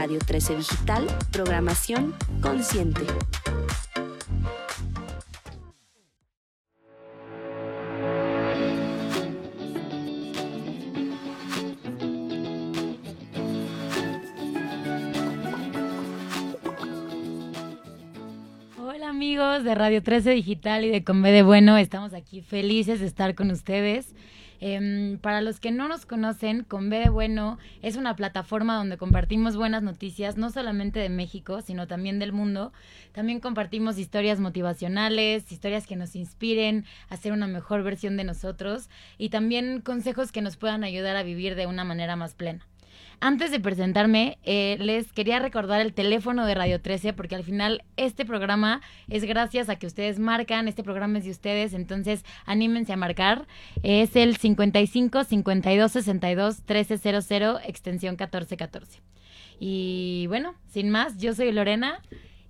Radio 13 Digital, programación consciente. Hola amigos de Radio 13 Digital y de Conve de Bueno, estamos aquí felices de estar con ustedes. Em, para los que no nos conocen, con Bueno es una plataforma donde compartimos buenas noticias, no solamente de México, sino también del mundo. También compartimos historias motivacionales, historias que nos inspiren a ser una mejor versión de nosotros y también consejos que nos puedan ayudar a vivir de una manera más plena. Antes de presentarme, eh, les quería recordar el teléfono de Radio 13 porque al final este programa es gracias a que ustedes marcan, este programa es de ustedes, entonces anímense a marcar. Es el 55 52 62 1300 extensión 1414. Y bueno, sin más, yo soy Lorena.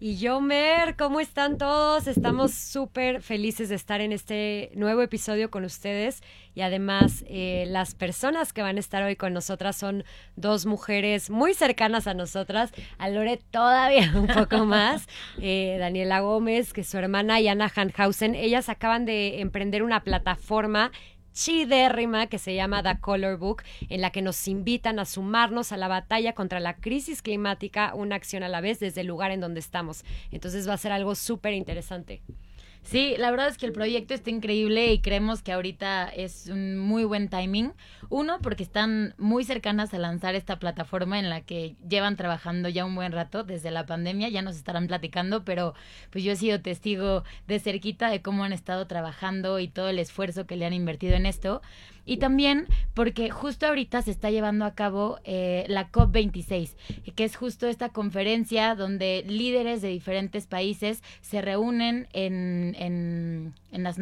Y yo, Mer, ¿cómo están todos? Estamos súper felices de estar en este nuevo episodio con ustedes. Y además, eh, las personas que van a estar hoy con nosotras son dos mujeres muy cercanas a nosotras. A Lore todavía un poco más. Eh, Daniela Gómez, que es su hermana, y Ana Hanhausen. Ellas acaban de emprender una plataforma chidérrima que se llama The Color Book, en la que nos invitan a sumarnos a la batalla contra la crisis climática, una acción a la vez desde el lugar en donde estamos. Entonces va a ser algo súper interesante. Sí, la verdad es que el proyecto está increíble y creemos que ahorita es un muy buen timing. Uno, porque están muy cercanas a lanzar esta plataforma en la que llevan trabajando ya un buen rato desde la pandemia, ya nos estarán platicando, pero pues yo he sido testigo de cerquita de cómo han estado trabajando y todo el esfuerzo que le han invertido en esto. Y también porque justo ahorita se está llevando a cabo eh, la COP26, que es justo esta conferencia donde líderes de diferentes países se reúnen en, en, en las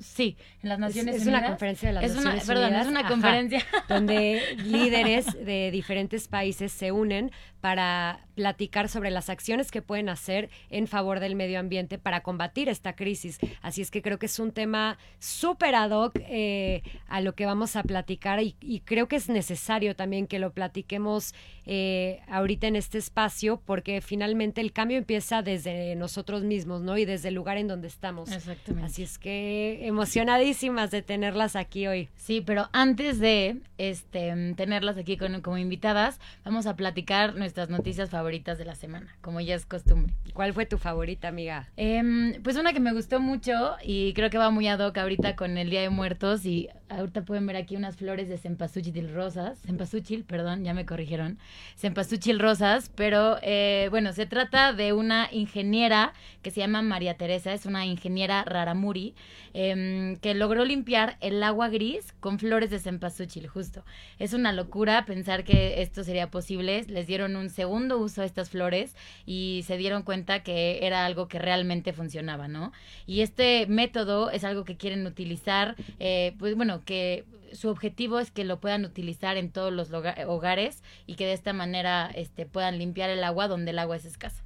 sí, en las Naciones es, es una conferencia de las es Naciones una, Perdón, Unidas, es una ajá, conferencia donde líderes de diferentes países se unen para platicar sobre las acciones que pueden hacer en favor del medio ambiente para combatir esta crisis. Así es que creo que es un tema súper ad hoc eh, a lo que vamos a platicar y, y, creo que es necesario también que lo platiquemos eh, ahorita en este espacio porque finalmente el cambio empieza desde nosotros mismos, ¿no? Y desde el lugar en donde estamos. Exactamente. Así es que emocionadísimas de tenerlas aquí hoy. Sí, pero antes de este, tenerlas aquí con, como invitadas, vamos a platicar nuestras noticias favoritas de la semana, como ya es costumbre. ¿Cuál fue tu favorita, amiga? Eh, pues una que me gustó mucho y creo que va muy ad hoc ahorita con el Día de Muertos y ahorita pueden ver aquí unas flores de cempasúchil rosas, cempasúchil, perdón, ya me corrigieron, cempasúchil rosas, pero eh, bueno, se trata de una ingeniera que se llama María Teresa, es una ingeniera raramuri, eh, que logró limpiar el agua gris con flores de cempasúchil, justo. Es una locura pensar que esto sería posible, les dieron un segundo uso a estas flores y se dieron cuenta que era algo que realmente funcionaba, ¿no? Y este método es algo que quieren utilizar, eh, pues bueno, que su objetivo es que lo puedan utilizar en todos los hogares y que de esta manera este, puedan limpiar el agua donde el agua es escasa.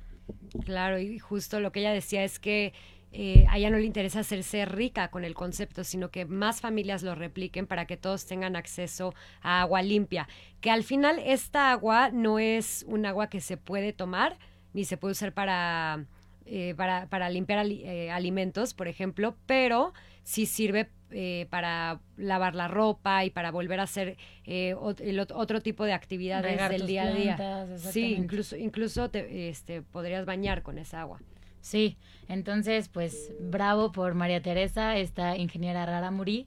Claro, y justo lo que ella decía es que eh, a ella no le interesa hacerse rica con el concepto, sino que más familias lo repliquen para que todos tengan acceso a agua limpia. Que al final esta agua no es un agua que se puede tomar, ni se puede usar para, eh, para, para, limpiar eh, alimentos, por ejemplo, pero sí sirve eh, para lavar la ropa y para volver a hacer eh, el otro tipo de actividades Regar del día a día. Sí, incluso, incluso te, este, podrías bañar con esa agua. Sí, entonces pues bravo por María Teresa, esta ingeniera rara Muri.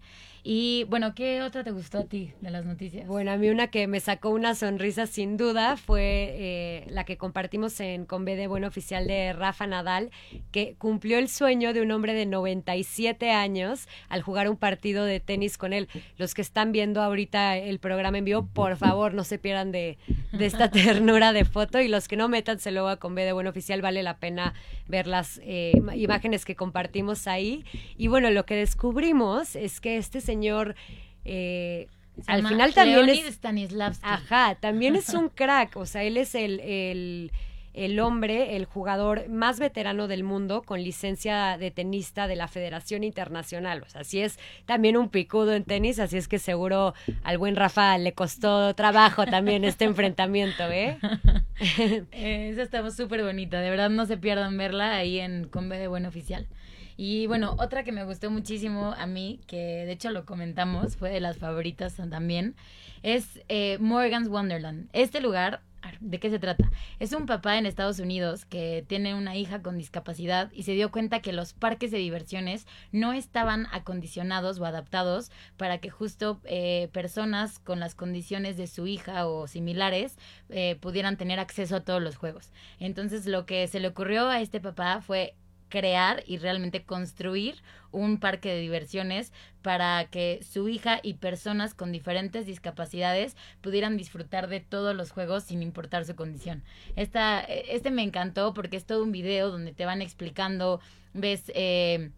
Y bueno, ¿qué otra te gustó a ti de las noticias? Bueno, a mí una que me sacó una sonrisa sin duda fue eh, la que compartimos en Con B de Buen Oficial de Rafa Nadal, que cumplió el sueño de un hombre de 97 años al jugar un partido de tenis con él. Los que están viendo ahorita el programa en vivo, por favor, no se pierdan de, de esta ternura de foto y los que no, métanse luego a Con B de Buen Oficial, vale la pena ver las eh, imágenes que compartimos ahí. Y bueno, lo que descubrimos es que este señor señor... Eh, al final también es... Ajá, también es un crack, o sea, él es el, el, el, hombre, el jugador más veterano del mundo con licencia de tenista de la Federación Internacional. O sea, sí es también un picudo en tenis, así es que seguro al buen Rafa le costó trabajo también este enfrentamiento, ¿eh? eh esa está súper bonita, de verdad no se pierdan verla ahí en Combe de Buen Oficial. Y bueno, otra que me gustó muchísimo a mí, que de hecho lo comentamos, fue de las favoritas también, es eh, Morgan's Wonderland. Este lugar, ¿de qué se trata? Es un papá en Estados Unidos que tiene una hija con discapacidad y se dio cuenta que los parques de diversiones no estaban acondicionados o adaptados para que justo eh, personas con las condiciones de su hija o similares eh, pudieran tener acceso a todos los juegos. Entonces lo que se le ocurrió a este papá fue crear y realmente construir un parque de diversiones para que su hija y personas con diferentes discapacidades pudieran disfrutar de todos los juegos sin importar su condición. Esta, este me encantó porque es todo un video donde te van explicando, ves... Eh,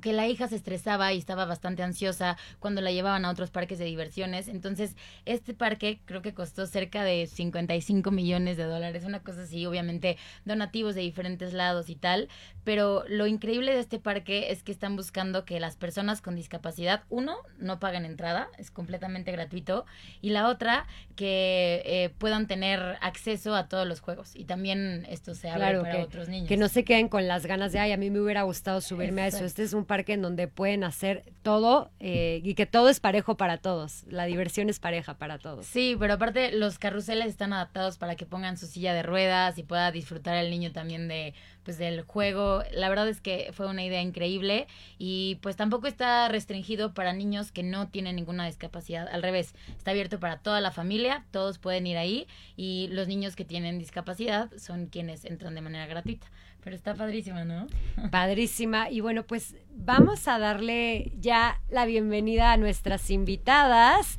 que la hija se estresaba y estaba bastante ansiosa cuando la llevaban a otros parques de diversiones. Entonces, este parque creo que costó cerca de 55 millones de dólares, una cosa así, obviamente donativos de diferentes lados y tal. Pero lo increíble de este parque es que están buscando que las personas con discapacidad, uno, no paguen entrada, es completamente gratuito, y la otra, que eh, puedan tener acceso a todos los juegos. Y también esto se abre para otros niños. Que no se queden con las ganas de, ay, a mí me hubiera gustado subirme a eso. Este es un parque en donde pueden hacer todo eh, y que todo es parejo para todos. La diversión es pareja para todos. Sí, pero aparte los carruseles están adaptados para que pongan su silla de ruedas y pueda disfrutar el niño también de pues del juego. La verdad es que fue una idea increíble y pues tampoco está restringido para niños que no tienen ninguna discapacidad. Al revés, está abierto para toda la familia, todos pueden ir ahí y los niños que tienen discapacidad son quienes entran de manera gratuita. Pero está padrísima, ¿no? Padrísima. Y bueno, pues vamos a darle ya la bienvenida a nuestras invitadas.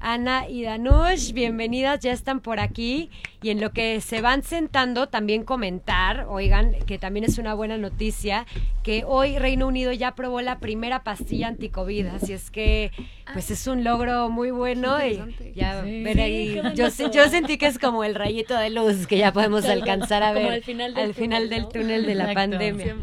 Ana y Danush, bienvenidas, ya están por aquí. Y en lo que se van sentando, también comentar, oigan, que también es una buena noticia, que hoy Reino Unido ya aprobó la primera pastilla anticovid. Así es que, pues es un logro muy bueno. Y ya ver ahí. Yo, yo sentí que es como el rayito de luz que ya podemos alcanzar a ver al final del, final del túnel de la pandemia.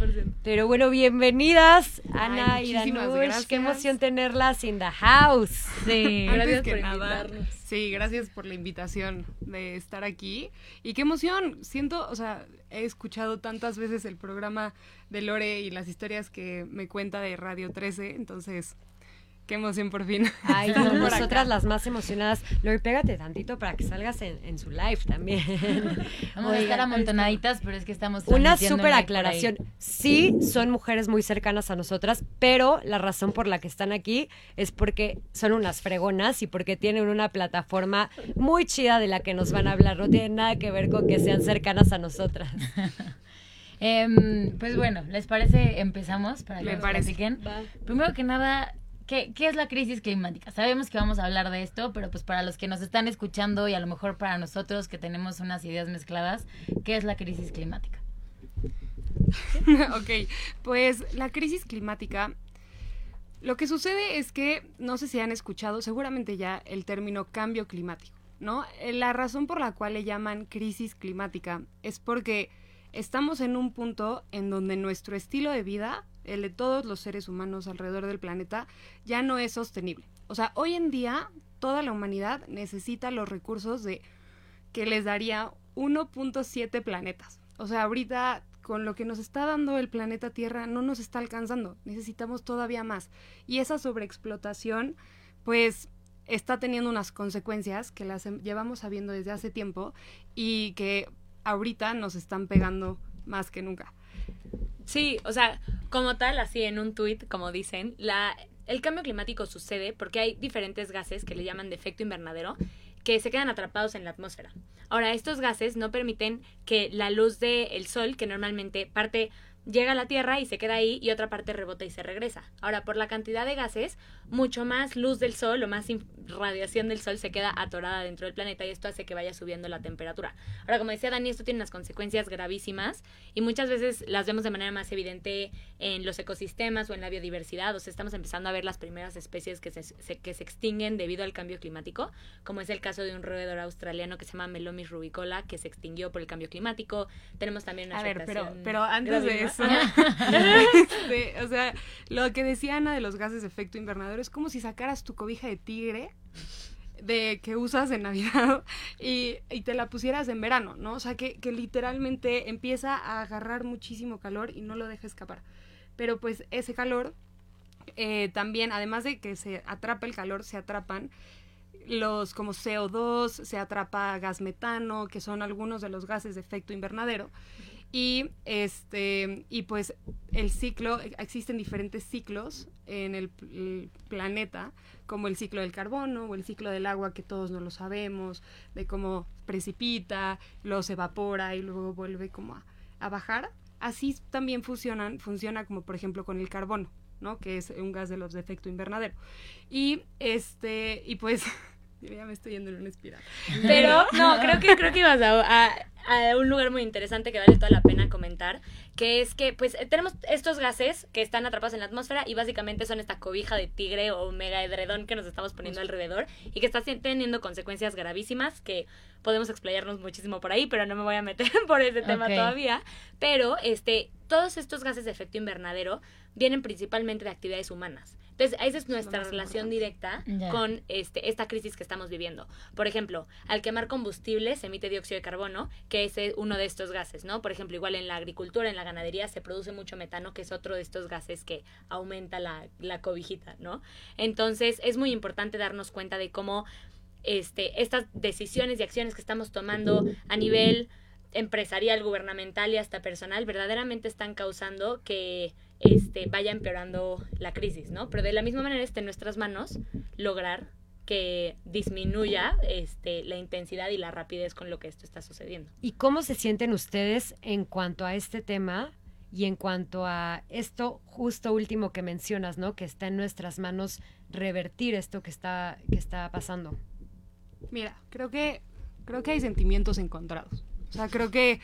Pero bueno, bienvenidas, Ana y Danush. Qué emoción tenerlas in the house. Sí, gracias por invitarnos. Sí, gracias por la invitación de estar aquí. Y qué emoción, siento, o sea, he escuchado tantas veces el programa de Lore y las historias que me cuenta de Radio 13, entonces Qué emoción por fin. Ay, nosotras las más emocionadas. Lori, pégate tantito para que salgas en, su live también. Vamos a estar amontonaditas, pero es que estamos Una súper aclaración. Sí, son mujeres muy cercanas a nosotras, pero la razón por la que están aquí es porque son unas fregonas y porque tienen una plataforma muy chida de la que nos van a hablar. No tiene nada que ver con que sean cercanas a nosotras. Em, pues bueno, ¿les parece? Empezamos para que Me platiquen. Primero que nada, ¿Qué, es la crisis climática? Sabemos que vamos a hablar de esto, pero pues para los que nos están escuchando y a lo mejor para nosotros que tenemos unas ideas mezcladas, ¿qué es la crisis climática? ok, pues la crisis climática, lo que sucede es que, no sé si han escuchado, seguramente ya el término cambio climático, ¿no? Eh, la razón por la cual le llaman crisis climática es porque estamos en un punto en donde nuestro estilo de vida el de todos los seres humanos alrededor del planeta, ya no es sostenible. O sea, hoy en día toda la humanidad necesita los recursos de que les daría 1.7 planetas. O sea, ahorita con lo que nos está dando el planeta Tierra no nos está alcanzando, necesitamos todavía más. Y esa sobreexplotación, pues está teniendo unas consecuencias que las llevamos sabiendo desde hace tiempo y que ahorita nos están pegando más que nunca. Sí, o sea, como tal, así en un tuit, como dicen, la el cambio climático sucede porque hay diferentes gases que le llaman de efecto invernadero que se quedan atrapados en la atmósfera. Ahora, estos gases no permiten que la luz del sol, que normalmente parte llega a la Tierra y se queda ahí y otra parte rebota y se regresa. Ahora, por la cantidad de gases, mucho más luz del sol o más radiación del sol se queda atorada dentro del planeta y esto hace que vaya subiendo la temperatura. Ahora, como decía Dani, esto tiene unas consecuencias gravísimas y muchas veces las vemos de manera más evidente en los ecosistemas o en la biodiversidad. O sea, estamos empezando a ver las primeras especies que se, que se extinguen debido al cambio climático, como es el caso de un roedor australiano que se llama Melomis rubicola, que se extinguió por el cambio climático. Tenemos también una A ver, pero, pero antes de eso, o sea, lo que decía Ana de los gases de efecto invernadero es como si sacaras tu cobija de tigre de que usas en Navidad y, te la pusieras en verano, ¿no? O sea, que, literalmente empieza a agarrar muchísimo calor y no lo deja escapar. Pero pues ese calor eh, también, además de que se atrapa el calor, se atrapan los como CO2, se atrapa gas metano, que son algunos de los gases de efecto invernadero. Y este y pues el ciclo existen diferentes ciclos en el, planeta, como el ciclo del carbono o el ciclo del agua que todos no lo sabemos, de cómo precipita, luego se evapora y luego vuelve como a, bajar. Así también funcionan, funciona como por ejemplo con el carbono, ¿no? Que es un gas de los de efecto invernadero. Y este y pues ya me estoy yendo en una espiral. Pero no, creo que creo que ibas a, a un lugar muy interesante que vale toda la pena comentar, que es que pues tenemos estos gases que están atrapados en la atmósfera y básicamente son esta cobija de tigre o mega edredón que nos estamos poniendo alrededor y que está teniendo consecuencias gravísimas que podemos explayarnos muchísimo por ahí, pero no me voy a meter por ese tema todavía, pero este todos estos gases de efecto invernadero vienen principalmente de actividades humanas. Entonces, esa es nuestra relación directa con este, esta crisis que estamos viviendo. Por ejemplo, al quemar combustible se emite dióxido de carbono, que es eh, uno de estos gases, ¿no? Por ejemplo, igual en la agricultura, en la ganadería, se produce mucho metano, que es otro de estos gases que aumenta la, la cobijita, ¿no? Entonces, es muy importante darnos cuenta de cómo este, estas decisiones y acciones que estamos tomando a nivel empresarial, gubernamental y hasta personal verdaderamente están causando que este, vaya empeorando la crisis, ¿no? Pero de la misma manera está en nuestras manos lograr que disminuya este, la intensidad y la rapidez con lo que esto está sucediendo. ¿Y cómo se sienten ustedes en cuanto a este tema y en cuanto a esto justo último que mencionas, ¿no? Que está en nuestras manos revertir esto que está, que está pasando. Mira, creo que, creo que hay sentimientos encontrados. O sea, creo que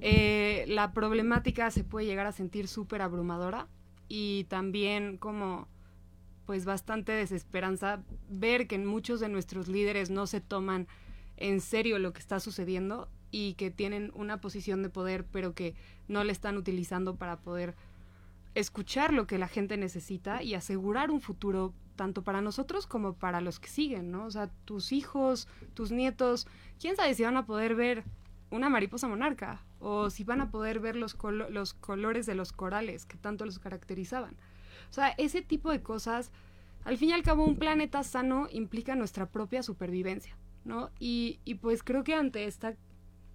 eh, la problemática se puede llegar a sentir súper abrumadora y también como pues bastante desesperanza ver que muchos de nuestros líderes no se toman en serio lo que está sucediendo y que tienen una posición de poder pero que no le están utilizando para poder escuchar lo que la gente necesita y asegurar un futuro tanto para nosotros como para los que siguen, ¿no? O sea, tus hijos, tus nietos, quién sabe si van a poder ver una mariposa monarca o si van a poder ver los, los colores de los corales que tanto los caracterizaban. O sea, ese tipo de cosas, al fin y al cabo, un planeta sano implica nuestra propia supervivencia, ¿no? Y, y pues creo que ante esta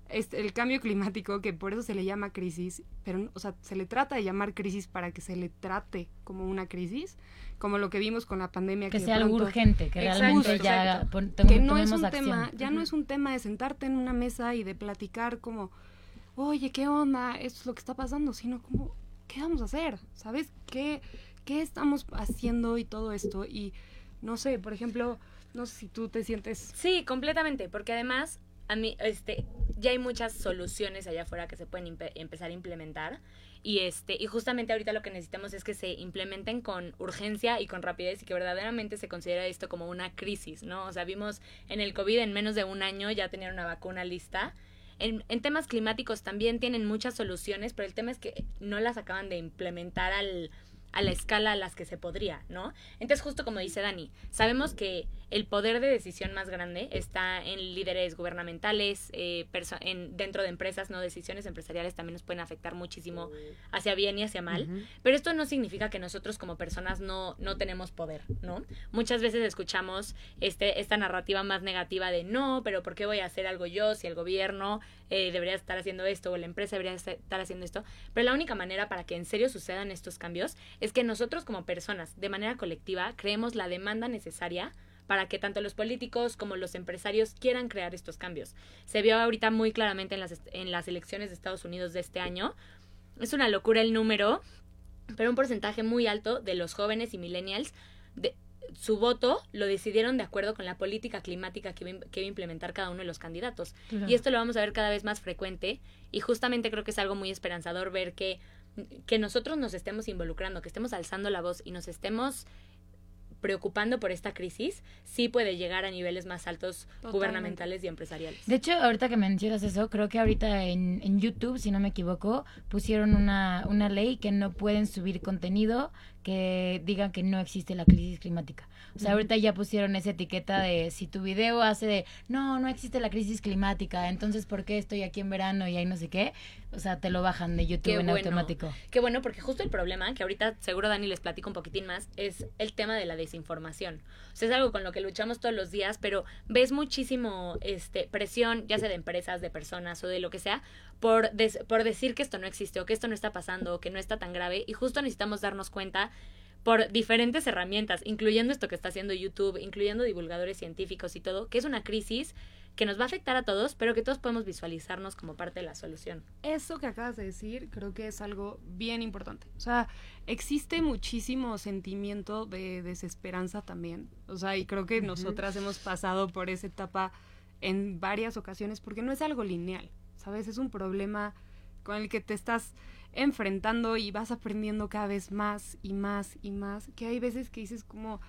este, el cambio climático, que por eso se le llama crisis, pero, o sea, se le trata de llamar crisis para que se le trate como una crisis, como lo que vimos con la pandemia. Que, sea algo urgente, que realmente ya que no es un tema, ya no es un tema de sentarte en una mesa y de platicar como, oye, ¿qué onda? Esto es lo que está pasando, sino como, ¿qué vamos a hacer? ¿Sabes? ¿Qué, qué estamos haciendo y todo esto? Y no sé, por ejemplo, no sé si tú te sientes... Sí, completamente, porque además a mí, este, ya hay muchas soluciones allá afuera que se pueden empezar a implementar. Y este, y justamente ahorita lo que necesitamos es que se implementen con urgencia y con rapidez y que verdaderamente se considere esto como una crisis, ¿no? O sea, vimos en el COVID en menos de un año ya tenían una vacuna lista. En, en temas climáticos también tienen muchas soluciones, pero el tema es que no las acaban de implementar al, a la escala a las que se podría, ¿no? Entonces, justo como dice Dani, sabemos que el poder de decisión más grande está en líderes gubernamentales, eh, en, dentro de empresas, no decisiones empresariales también nos pueden afectar muchísimo hacia bien y hacia mal, pero esto no significa que nosotros como personas no, no tenemos poder, ¿no? Muchas veces escuchamos este, esta narrativa más negativa de no, pero ¿por qué voy a hacer algo yo si el gobierno eh, debería estar haciendo esto o la empresa debería estar haciendo esto? Pero la única manera para que en serio sucedan estos cambios es que nosotros como personas, de manera colectiva, creemos la demanda necesaria para que tanto los políticos como los empresarios quieran crear estos cambios. Se vio ahorita muy claramente en las, en las elecciones de Estados Unidos de este año. Es una locura el número, pero un porcentaje muy alto de los jóvenes y millennials de, su voto lo decidieron de acuerdo con la política climática que iba a implementar cada uno de los candidatos. Claro. Y esto lo vamos a ver cada vez más frecuente y justamente creo que es algo muy esperanzador ver que, que nosotros nos estemos involucrando, que estemos alzando la voz y nos estemos preocupando por esta crisis, sí puede llegar a niveles más altos Totalmente. gubernamentales y empresariales. De hecho, ahorita que mencionas eso, creo que ahorita en, en YouTube, si no me equivoco, pusieron una, una ley que no pueden subir contenido que digan que no existe la crisis climática. O sea, ahorita ya pusieron esa etiqueta de si tu video hace de no, no existe la crisis climática, entonces ¿por qué estoy aquí en verano y ahí no sé qué? O sea, te lo bajan de YouTube Qué en bueno. automático. Qué bueno, porque justo el problema, que ahorita seguro Dani les platico un poquitín más, es el tema de la desinformación. O sea, es algo con lo que luchamos todos los días, pero ves muchísimo este, presión, ya sea de empresas, de personas o de lo que sea, por, des- por decir que esto no existe o que esto no está pasando o que no está tan grave. Y justo necesitamos darnos cuenta por diferentes herramientas, incluyendo esto que está haciendo YouTube, incluyendo divulgadores científicos y todo, que es una crisis que nos va a afectar a todos, pero que todos podemos visualizarnos como parte de la solución. Eso que acabas de decir creo que es algo bien importante. O sea, existe muchísimo sentimiento de desesperanza también. O sea, y creo que nosotras hemos pasado por esa etapa en varias ocasiones porque no es algo lineal, ¿sabes? Es un problema con el que te estás enfrentando y vas aprendiendo cada vez más y más y más, que hay veces que dices como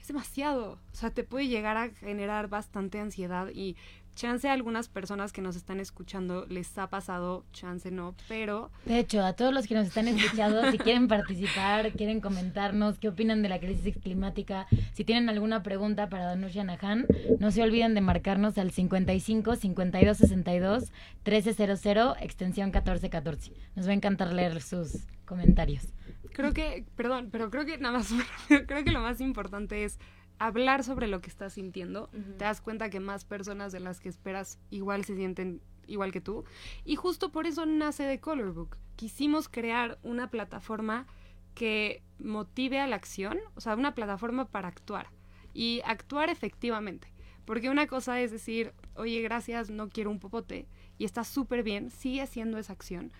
es demasiado, o sea, te puede llegar a generar bastante ansiedad y chance a algunas personas que nos están escuchando les ha pasado, chance no, pero De hecho, a todos los que nos están escuchando, si quieren participar, quieren comentarnos qué opinan de la crisis climática, si tienen alguna pregunta para Danusha Nahan, no se olviden de marcarnos al 55 52 62 1300 extensión 1414. Nos va a encantar leer sus comentarios. creo que, perdón, pero creo que nada más, creo que lo más importante es hablar sobre lo que estás sintiendo. Te das cuenta que más personas de las que esperas igual se sienten igual que tú. Y justo por eso nace The Color Book. Quisimos crear una plataforma que motive a la acción, o sea, una plataforma para actuar y actuar efectivamente. Porque una cosa es decir, oye, gracias, no quiero un popote, y está súper bien, sigue haciendo esa acción.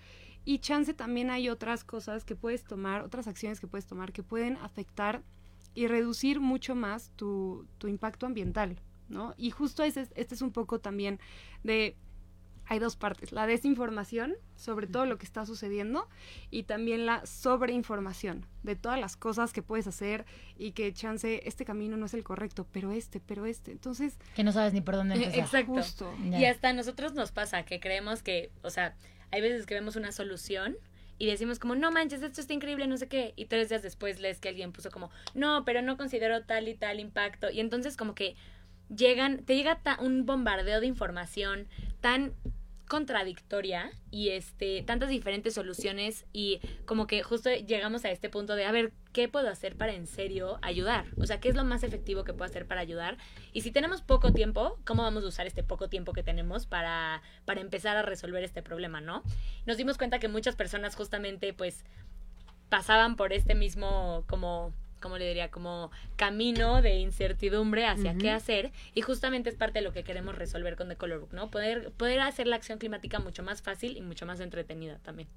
Y chance también hay otras cosas que puedes tomar, otras acciones que puedes tomar que pueden afectar y reducir mucho más tu, tu impacto ambiental, ¿no? Y justo ese, es- este es un poco también de... Hay dos partes, la desinformación sobre todo lo que está sucediendo y también la sobreinformación de todas las cosas que puedes hacer y que chance este camino no es el correcto, pero este, pero este. Entonces, Que no sabes ni por dónde Eh, empezar. exacto. justo. Y hasta a nosotros nos pasa que creemos que, o sea, hay veces que vemos una solución y decimos como, no manches, esto está increíble, no sé qué. Y tres días después lees que alguien puso como, no, pero no considero tal y tal impacto. Y entonces como que llegan, te llega un bombardeo de información tan contradictoria y este tantas diferentes soluciones y como que justo llegamos a este punto de a ver qué puedo hacer para en serio ayudar o sea qué es lo más efectivo que puedo hacer para ayudar y si tenemos poco tiempo cómo vamos a usar este poco tiempo que tenemos para para empezar a resolver este problema no nos dimos cuenta que muchas personas justamente pues pasaban por este mismo como como le diría como camino de incertidumbre hacia qué hacer y justamente es parte de lo que queremos resolver con The Color Book, ¿no? Poder poder hacer la acción climática mucho más fácil y mucho más entretenida también.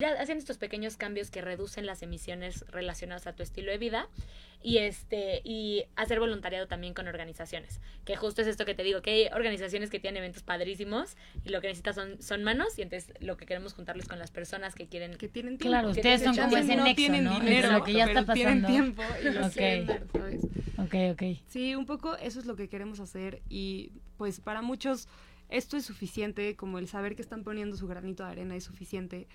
Ya hacen estos pequeños cambios que reducen las emisiones relacionadas a tu estilo de vida y este y hacer voluntariado también con organizaciones que justo es esto que te digo que hay organizaciones que tienen eventos padrísimos y lo que necesitas son son manos y entonces lo que queremos juntarles con las personas que quieren Que tienen tiempo. Claro, que ustedes son como ese no nexo, tienen ¿no? Entre dinero, lo que ya está pero tienen pasando. tiempo y lo Ok. quieren dar, ¿sabes? Ok, ok. Sí, un poco eso es lo que queremos hacer y pues para muchos esto es suficiente, como el saber que están poniendo su granito de arena es suficiente,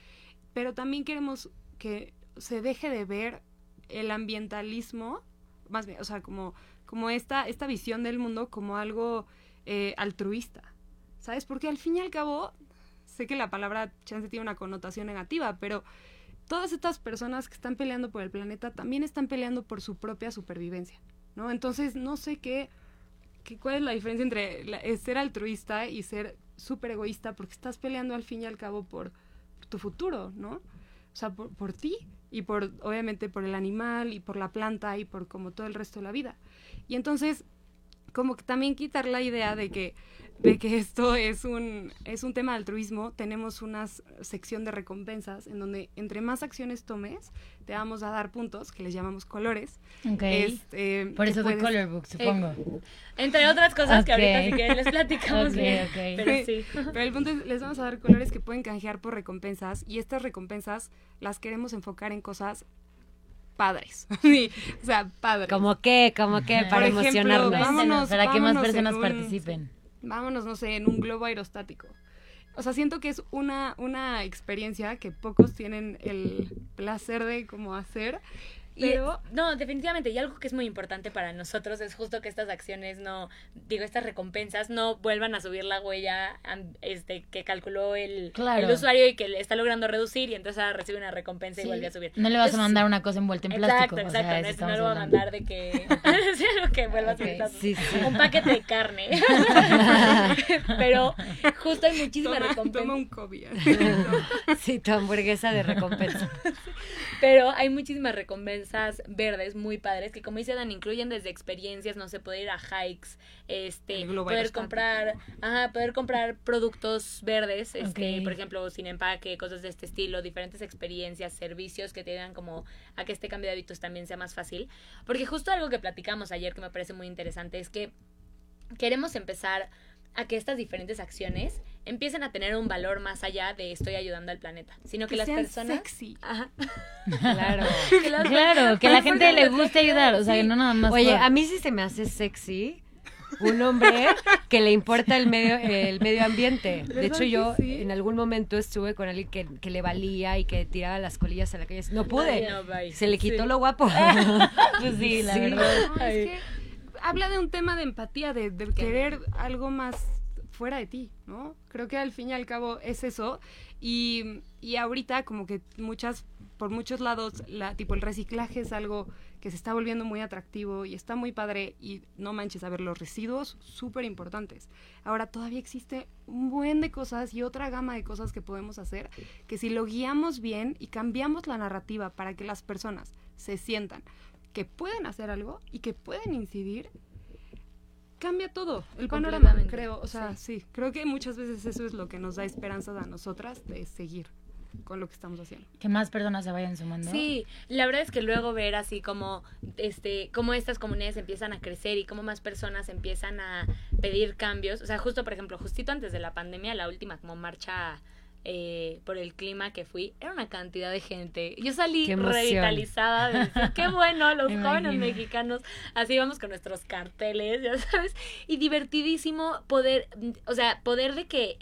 pero también queremos que se deje de ver el ambientalismo, más bien, o sea, como, como esta, esta visión del mundo como algo eh, altruista, ¿sabes? Porque al fin y al cabo, sé que la palabra chance tiene una connotación negativa, pero todas estas personas que están peleando por el planeta también están peleando por su propia supervivencia, ¿no? Entonces, no sé qué, qué cuál es la diferencia entre ser altruista y ser súper egoísta, porque estás peleando al fin y al cabo por tu futuro, ¿no? o sea, por, ti y por, obviamente, por el animal y por la planta y por como todo el resto de la vida. Y entonces, como que también quitar la idea de que de que esto es un, es un tema de altruismo, tenemos una sección de recompensas en donde entre más acciones tomes, te vamos a dar puntos que les llamamos colores. Este, Por eso de Color Book, supongo. Eh, entre otras cosas que ahorita si quieren les platicamos bien. Pero sí. Pero el punto es, les vamos a dar colores que pueden canjear por recompensas y estas recompensas las queremos enfocar en cosas padres. o sea, padres. ¿Cómo qué? ¿Cómo qué? Para emocionarnos. para que más personas participen vámonos, no sé, en un globo aerostático. O sea, siento que es una, una experiencia que pocos tienen el placer de como hacer pero, no, definitivamente, y algo que es muy importante para nosotros es justo que estas acciones no, digo, estas recompensas no vuelvan a subir la huella este que calculó el, el usuario y que le está logrando reducir y entonces recibe una recompensa y vuelve a subir. No le vas a mandar una cosa envuelta en plástico. Exacto, exacto, no, lo va a mandar de que, que vuelva a subir un paquete de carne. Pero justo hay muchísimas recompensas. Toma un COVID. sí, tu hamburguesa de recompensa. Pero hay muchísimas recompensas verdes muy padres que como dice Dan incluyen desde experiencias, no sé, poder ir a hikes, este, poder comprar, ajá, poder comprar productos verdes, este, por ejemplo, sin empaque, cosas de este estilo, diferentes experiencias, servicios que te dan como a que este cambio de hábitos también sea más fácil, porque justo algo que platicamos ayer que me parece muy interesante es que queremos empezar a que estas diferentes acciones empiecen a tener un valor más allá de estoy ayudando al planeta, sino que, las personas sexy. Claro. que claro, que la gente le guste ayudar, o sea, que no nada más Oye, a mí sí se me hace sexy un hombre que le importa el medio el medio ambiente. De hecho, yo en algún momento estuve con alguien que, que, le valía y que tiraba las colillas a la calle. No pude. se le quitó lo guapo. pues sí, la verdad. es que habla de un tema de empatía, de, querer algo más fuera de ti, ¿no? Creo que al fin y al cabo es eso. Y, y ahorita como que muchas, por muchos lados, la, tipo el reciclaje es algo que se está volviendo muy atractivo y está muy padre y no manches, a ver, los residuos súper importantes. Ahora todavía existe un buen de cosas y otra gama de cosas que podemos hacer que si lo guiamos bien y cambiamos la narrativa para que las personas se sientan que pueden hacer algo y que pueden incidir, cambia todo el panorama, creo. O sea, sí. creo que muchas veces eso es lo que nos da esperanza a nosotras de seguir con lo que estamos haciendo. Que más personas se vayan sumando. Sí, la verdad es que luego ver así como este cómo estas comunidades empiezan a crecer y cómo más personas empiezan a pedir cambios, o sea, justo por ejemplo, justito antes de la pandemia, la última como marcha eh, por el clima que fui, era una cantidad de gente. Yo salí revitalizada de decir, qué bueno, los jóvenes mexicanos, así vamos con nuestros carteles, ya sabes, y divertidísimo poder, o sea, poder de que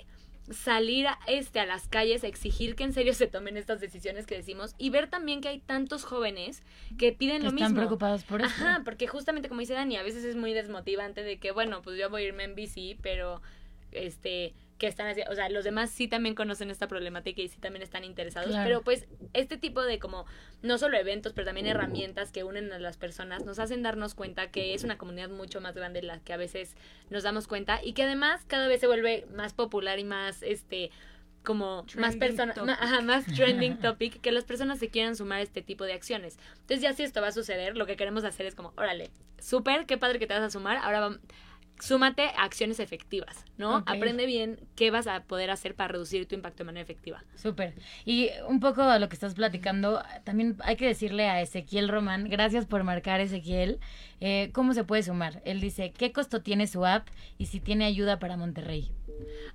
salir a, este, a las calles a exigir que en serio se tomen estas decisiones que decimos y ver también que hay tantos jóvenes que piden lo mismo. Están preocupados por eso. Ajá, porque justamente como dice Dani, a veces es muy desmotivante de que, bueno, pues yo voy a irme en bici, pero este que están haciendo, o sea, los demás sí también conocen esta problemática y sí también están interesados, pero pues este tipo de como, no solo eventos, pero también herramientas que unen a las personas nos hacen darnos cuenta que es una comunidad mucho más grande de la que a veces nos damos cuenta y que además cada vez se vuelve más popular y más, este, como más personas, más trending topic, que las personas se quieran sumar a este tipo de acciones. Entonces ya si esto va a suceder, lo que queremos hacer es como, órale, súper, qué padre que te vas a sumar, ahora vamos súmate a acciones efectivas, ¿no? Aprende bien qué vas a poder hacer para reducir tu impacto de manera efectiva. Súper. Y un poco a lo que estás platicando, también hay que decirle a Ezequiel Román, gracias por marcar Ezequiel, eh, ¿cómo se puede sumar? Él dice, ¿qué costo tiene su app y si tiene ayuda para Monterrey?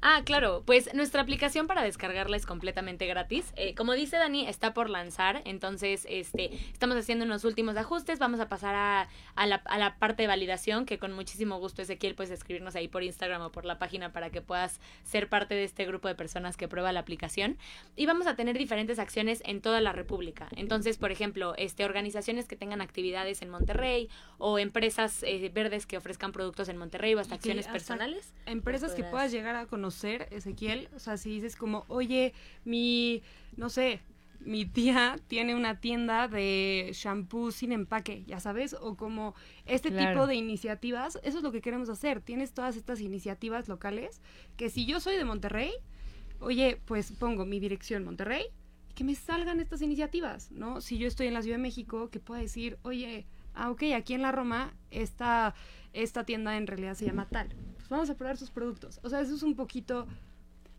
Ah, claro, pues nuestra aplicación para descargarla es completamente gratis. Eh, como dice Dani, está por lanzar, entonces este, estamos haciendo unos últimos ajustes, vamos a pasar a, a, la, a la parte de validación, que con muchísimo gusto Ezequiel puedes escribirnos ahí por Instagram o por la página para que puedas ser parte de este grupo de personas que prueba la aplicación. Y vamos a tener diferentes acciones en toda la República. Entonces, por ejemplo, este, organizaciones que tengan actividades en Monterrey o empresas eh, verdes que ofrezcan productos en Monterrey o hasta acciones personales. Empresas que puedas llegar a conocer, Ezequiel. O sea, si dices como, oye, mi, no sé, mi tía tiene una tienda de shampoo sin empaque, ya sabes, o como este tipo de iniciativas, eso es lo que queremos hacer. Tienes todas estas iniciativas locales que si yo soy de Monterrey, oye, pues pongo mi dirección Monterrey que me salgan estas iniciativas, ¿no? Si yo estoy en la Ciudad de México, que pueda decir, oye, ah, ok, aquí en la Roma, esta, esta tienda en realidad se llama tal. Pues vamos a probar sus productos. O sea, eso es un poquito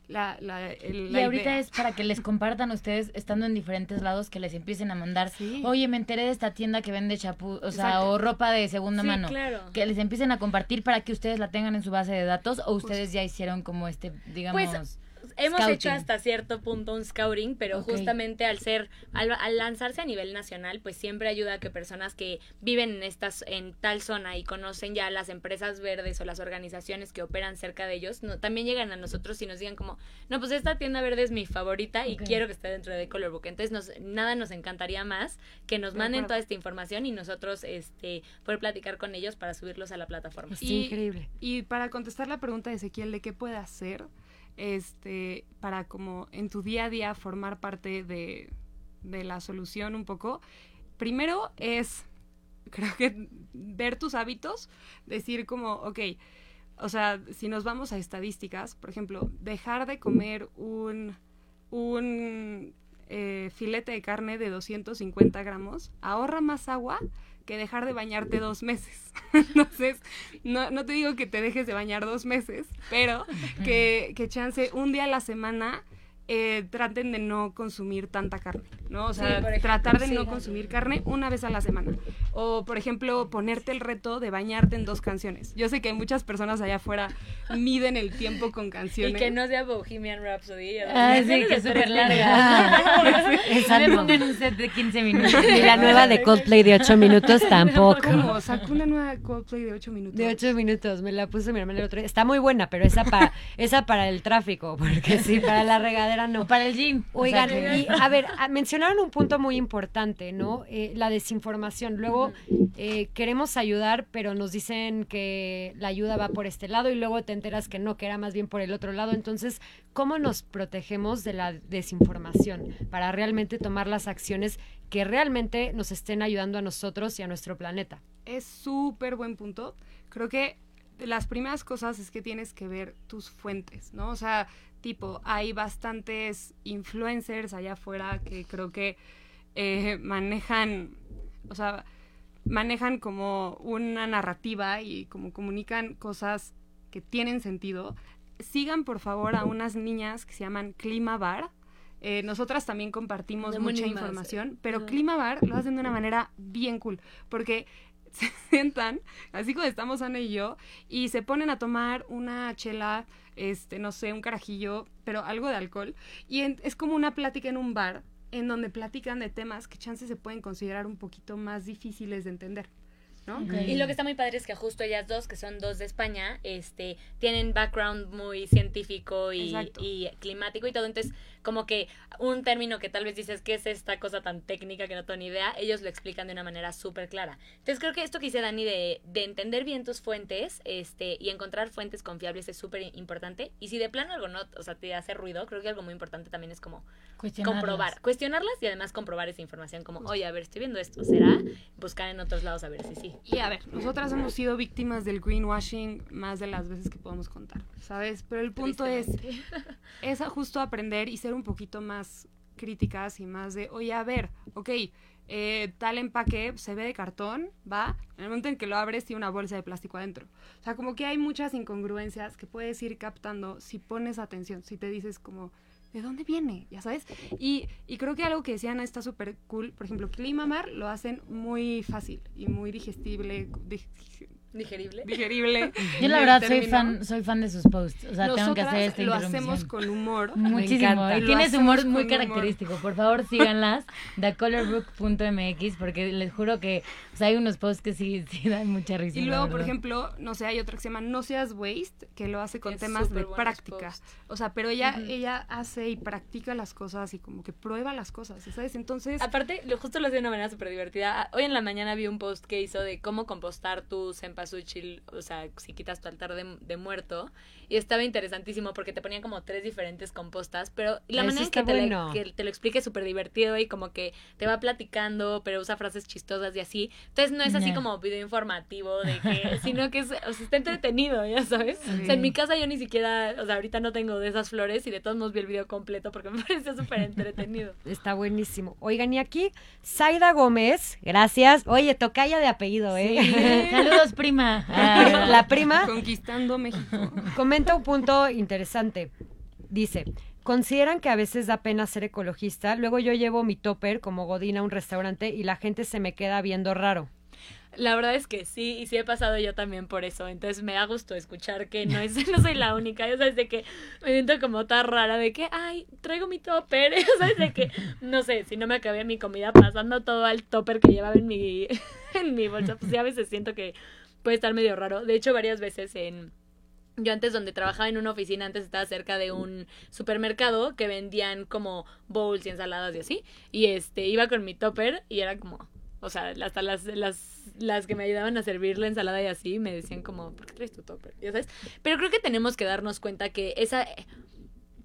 la, la, el- Y la ahorita idea. es para que les compartan ustedes estando en diferentes lados que les empiecen a mandar, oye, me enteré de esta tienda que vende chapú, o sea, Exacto. o ropa de segunda Sí, mano. claro. Que les empiecen a compartir para que ustedes la tengan en su base de datos o ustedes ya hicieron como este, digamos, Pues, Hemos Scouting. hecho hasta cierto punto un scouting, pero justamente al ser, al, al lanzarse a nivel nacional, pues siempre ayuda a que personas que viven en estas, en tal zona y conocen ya las empresas verdes o las organizaciones que operan cerca de ellos, no, también llegan a nosotros y nos digan como, no, pues esta tienda verde es mi favorita y quiero que esté dentro de Color Book. Entonces nos, nada nos encantaría más que nos De manden acuerdo. toda esta información y nosotros este poder platicar con ellos para subirlos a la plataforma. Y- increíble. Y para contestar la pregunta de Ezequiel de qué puede hacer este, para como en tu día a día formar parte de, de la solución un poco, primero es, creo que ver tus hábitos, decir como, ok, o sea, si nos vamos a estadísticas, por ejemplo, dejar de comer un, un eh, filete de carne de 250 gramos ahorra más agua que dejar de bañarte dos meses. Entonces, no, no te digo que te dejes de bañar dos meses, pero que, que chance un día a la semana eh, traten de no consumir tanta carne, ¿no? O sea, Sí, ejemplo, tratar de sí. no consumir carne una vez a la semana. O, por ejemplo, ponerte el reto de bañarte en dos canciones. Yo sé que muchas personas allá afuera miden el tiempo con Y canciones. que no sea Bohemian Rhapsody. Ah, sí, que es súper larga. me Exacto. pongan un set de 15 minutos. Y la nueva de Coldplay de 8 minutos tampoco. Como sacó una nueva Coldplay de 8 minutos. De 8 minutos, me la puso mi hermana el otro día. Está muy buena, pero esa para, esa para el tráfico, porque sí, para la regadera O para el gym. O sea, Oigan, y a ver, a- mencionaron un punto muy importante, ¿no? Eh, la desinformación. Luego eh, queremos ayudar, pero nos dicen que la ayuda va por este lado y luego te enteras que no, que era más bien por el otro lado. Entonces, ¿cómo nos protegemos de la desinformación para realmente tomar las acciones que realmente nos estén ayudando a nosotros y a nuestro planeta? Es súper buen punto. Creo que de las primeras cosas es que tienes que ver tus fuentes, ¿no? O sea, tipo, hay bastantes influencers allá afuera que creo que eh, manejan, o sea, manejan como una narrativa y como comunican cosas que tienen sentido. Sigan por favor a unas niñas que se llaman Clima Bar. Eh, nosotras también compartimos mucha información, pero. Clima Bar lo hacen de una manera bien cool, porque se sientan, así como estamos Ana y yo, y se ponen a tomar una chela, este, no sé, un carajillo, pero algo de alcohol, y en- es como una plática en un bar, en donde platican de temas que chances se pueden considerar un poquito más difíciles de entender. Y lo que está muy padre es que justo ellas dos, que son dos de España, este, tienen background muy científico y, y climático y todo. Entonces, como que un término que tal vez dices que es esta cosa tan técnica que no tengo ni idea, ellos lo explican de una manera súper clara. Entonces, creo que esto que dice Dani de, de entender bien tus fuentes este, y encontrar fuentes confiables es súper importante. Y si de plano algo no, o sea, te hace ruido, creo que algo muy importante también es como Cuestionarlas. comprobar, cuestionarlas y además comprobar esa información como, oye, a ver, estoy viendo esto, ¿será? Buscar en otros lados a ver si sí. Y a ver, nosotras hemos sido víctimas del greenwashing más de las veces que podemos contar, ¿sabes? Pero el punto es, es justo aprender y ser un poquito más críticas y más de, oye, a ver, ok, eh, tal empaque se ve de cartón, ¿va? En el momento en que lo abres tiene una bolsa de plástico adentro. O sea, como que hay muchas incongruencias que puedes ir captando si pones atención, si te dices como, ¿de dónde viene? Ya sabes. Y, y creo que algo que decían está súper cool, por ejemplo, Climamar lo hacen muy fácil y muy digestible, dig- Digerible. digerible. Yo la verdad soy fan, soy fan de sus posts. O sea, tengo que Nosotras hacer esta lo hacemos con humor. Muchísimo. Y Lo tiene su humor muy humor. característico. Por favor, síganlas. TheColorBook.mx porque les juro que o sea, hay unos posts que sí, sí dan mucha risa. Y luego, por ejemplo, no sé, hay otra que se llama No seas waste, que lo hace con Es temas de práctica. posts. O sea, pero ella, ella hace y practica las cosas y como que prueba las cosas, ¿sabes? Entonces, Aparte, lo justo lo hace de una manera súper divertida. Ah, Hoy en la mañana vi un post que hizo de cómo compostar tus, empa- cempasúchil, o sea, si quitas tu altar de, de muerto. Y estaba interesantísimo porque te ponían como tres diferentes compostas, pero la Eso manera en que te, bueno. la, que te lo explique es súper divertido y como que te va platicando, pero usa frases chistosas y así. Entonces no es así como video informativo de que, sino que es, o sea, está entretenido, ya sabes. O sea, en mi casa yo ni siquiera, o sea, ahorita no tengo de esas flores y de todos modos vi el video completo porque me pareció súper entretenido. Está buenísimo. Oigan, y aquí, Zaida Gómez, gracias. Oye, tocaya de apellido, ¿eh? Saludos, prima. Ah, La prima Conquistando México. Comenta un punto interesante. Dice, consideran que a veces da pena ser ecologista. Luego yo llevo mi topper como godina a un restaurante y la gente se me queda viendo raro. La verdad es que sí, y sí he pasado yo también por eso. Entonces me da gusto escuchar que no, es, no soy la única. Ya sabes, de que me siento como tan rara de que, ay, traigo mi topper. Ya sabes, de que, no sé, si no me acabé mi comida pasando todo al topper que llevaba en mi, en mi bolsa, pues ya a veces siento que puede estar medio raro. De hecho, varias veces en... Yo antes donde trabajaba en una oficina, antes estaba cerca de un supermercado que vendían como bowls y ensaladas y así. Y este, iba con mi topper y era como, o sea, hasta las, las, las que me ayudaban a servir la ensalada y así me decían como, ¿por qué traes tu topper? Ya sabes. Pero creo que tenemos que darnos cuenta que esa,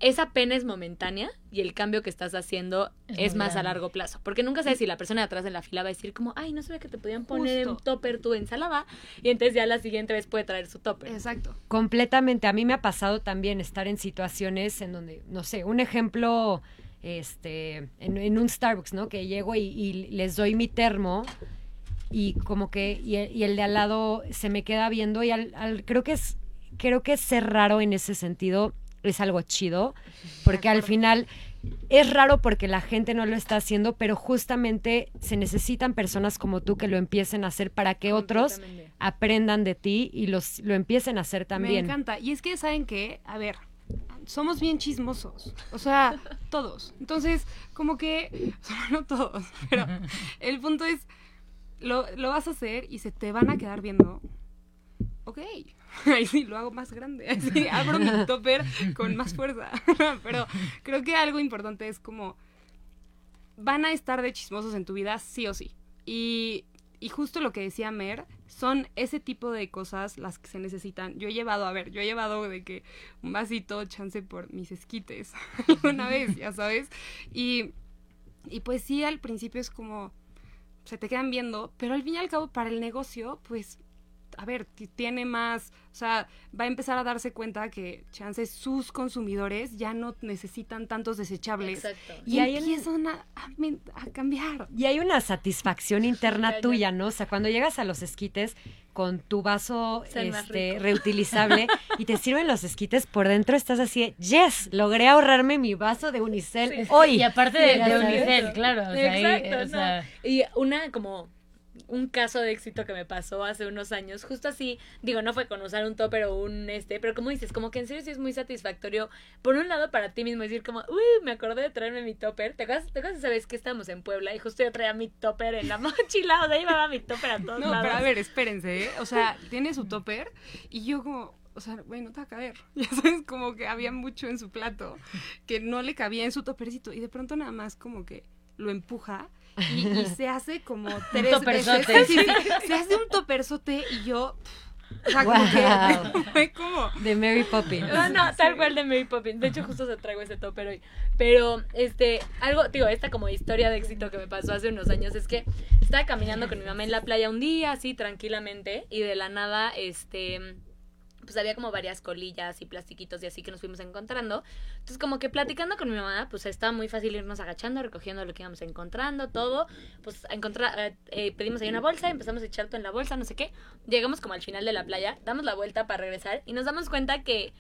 esa pena es momentánea y el cambio que estás haciendo Es es, más a largo plazo. Porque nunca sabes si la persona de atrás en la fila va a decir como, ay, no sabía que te podían poner en Justo. topper tu ensalada. Y entonces ya la siguiente vez puede traer su topper. Exacto. Completamente. A mí me ha pasado también estar en situaciones en donde, no sé, un ejemplo, este, en, en un Starbucks, ¿no? Que llego y, y les doy mi termo y como que, y el, y el de al lado se me queda viendo y al, al- creo que es, creo que ser raro en ese sentido es algo chido, porque al final es raro porque la gente no lo está haciendo, pero justamente se necesitan personas como tú que lo empiecen a hacer para que otros aprendan de ti y los lo empiecen a hacer Me también. encanta. Y es que, ¿saben qué? A ver, somos bien chismosos. O sea, todos. Entonces, como que, o sea, no todos, pero el punto es, lo, lo vas a hacer y se te van a quedar viendo. Ok, ahí sí lo hago más grande, ahí sí abro mi topper con más fuerza. Pero creo que algo importante es como, van a estar de chismosos en tu vida sí o sí. Y, y justo lo que decía Mer, son ese tipo de cosas las que se necesitan. Yo he llevado, a ver, yo he llevado de que un vasito chance por mis esquites una vez, ya sabes. Y, y pues sí, al principio es como, se te quedan viendo, pero al fin y al cabo para el negocio, pues, a ver, ti- tiene más, o sea, va a empezar a darse cuenta que chance sus consumidores ya no necesitan tantos desechables. Exacto. Y, Y hay en- empiezan a, a men- a cambiar. Y hay una satisfacción interna tuya, ¿no? O sea, cuando llegas a los esquites con tu vaso este, reutilizable y te sirven los esquites por dentro, estás así, yes, logré ahorrarme mi vaso de unicel Sí. hoy. Y aparte de, unicel, claro. O sea, ahí, Exacto, o no. sea, Y una como un caso de éxito que me pasó hace unos años, justo así, digo, no fue con usar un topper o un este, pero como dices, como que en serio sí es muy satisfactorio, por un lado para ti mismo decir como, uy, me acordé de traerme mi topper, ¿te acuerdas, te acuerdas esa vez que estábamos en Puebla y justo yo traía mi topper en la mochila, o sea, llevaba mi topper a todos No, lados. pero a ver, espérense, ¿eh? O sea, tiene su topper y yo como, o sea, güey, no te va a caber. Ya sabes, como que había mucho en su plato que no le cabía en su toppercito y de pronto nada más como que lo empuja y, y se hace como tres toperzote. veces. Sí, sí, se hace un toperzote y yo, o sea, como que fue como... De Mary Poppins. No, no, tal cual de Mary Poppins. De hecho, justo se traigo ese topper hoy. Pero, este, algo, digo, esta como historia de éxito que me pasó hace unos años es que estaba caminando con mi mamá en la playa un día, así, tranquilamente, y de la nada, este, pues había como varias colillas y plastiquitos y así que nos fuimos encontrando. Entonces, como que platicando con mi mamá, pues estaba muy fácil irnos agachando, recogiendo lo que íbamos encontrando, todo. Pues encontrar, eh, eh, pedimos ahí una bolsa, empezamos a echar todo en la bolsa, no sé qué. Llegamos como al final de la playa, damos la vuelta para regresar y nos damos cuenta que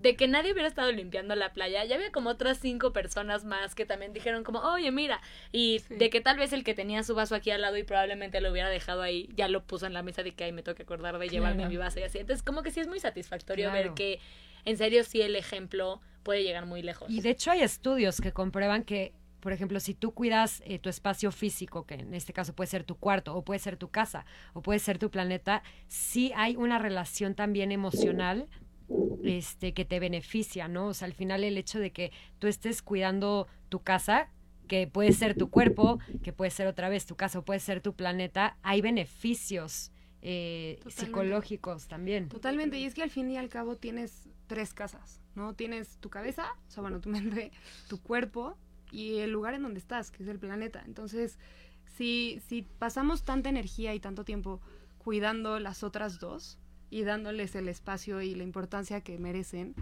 de que nadie hubiera estado limpiando la playa, ya había como otras cinco personas más que también dijeron como, oye, mira, y Sí. de que tal vez el que tenía su vaso aquí al lado y probablemente lo hubiera dejado ahí, ya lo puso en la mesa de que ahí me tengo que acordar de llevarme Claro. mi vaso y así. Entonces, como que sí es muy satisfactorio Claro. ver que en serio sí el ejemplo puede llegar muy lejos. Y de hecho hay estudios que comprueban que, por ejemplo, si tú cuidas eh, tu espacio físico, que en este caso puede ser tu cuarto, o puede ser tu casa, o puede ser tu planeta, sí hay una relación también emocional este, que te beneficia, ¿no? O sea, al final el hecho de que tú estés cuidando tu casa, que puede ser tu cuerpo, que puede ser otra vez tu casa, o puede ser tu planeta, hay beneficios eh, psicológicos también. Totalmente, y es que al fin y al cabo tienes tres casas, ¿no? Tienes tu cabeza, o sea, bueno, tu mente, tu cuerpo y el lugar en donde estás, que es el planeta. Entonces, si, si pasamos tanta energía y tanto tiempo cuidando las otras dos y dándoles el espacio y la importancia que merecen,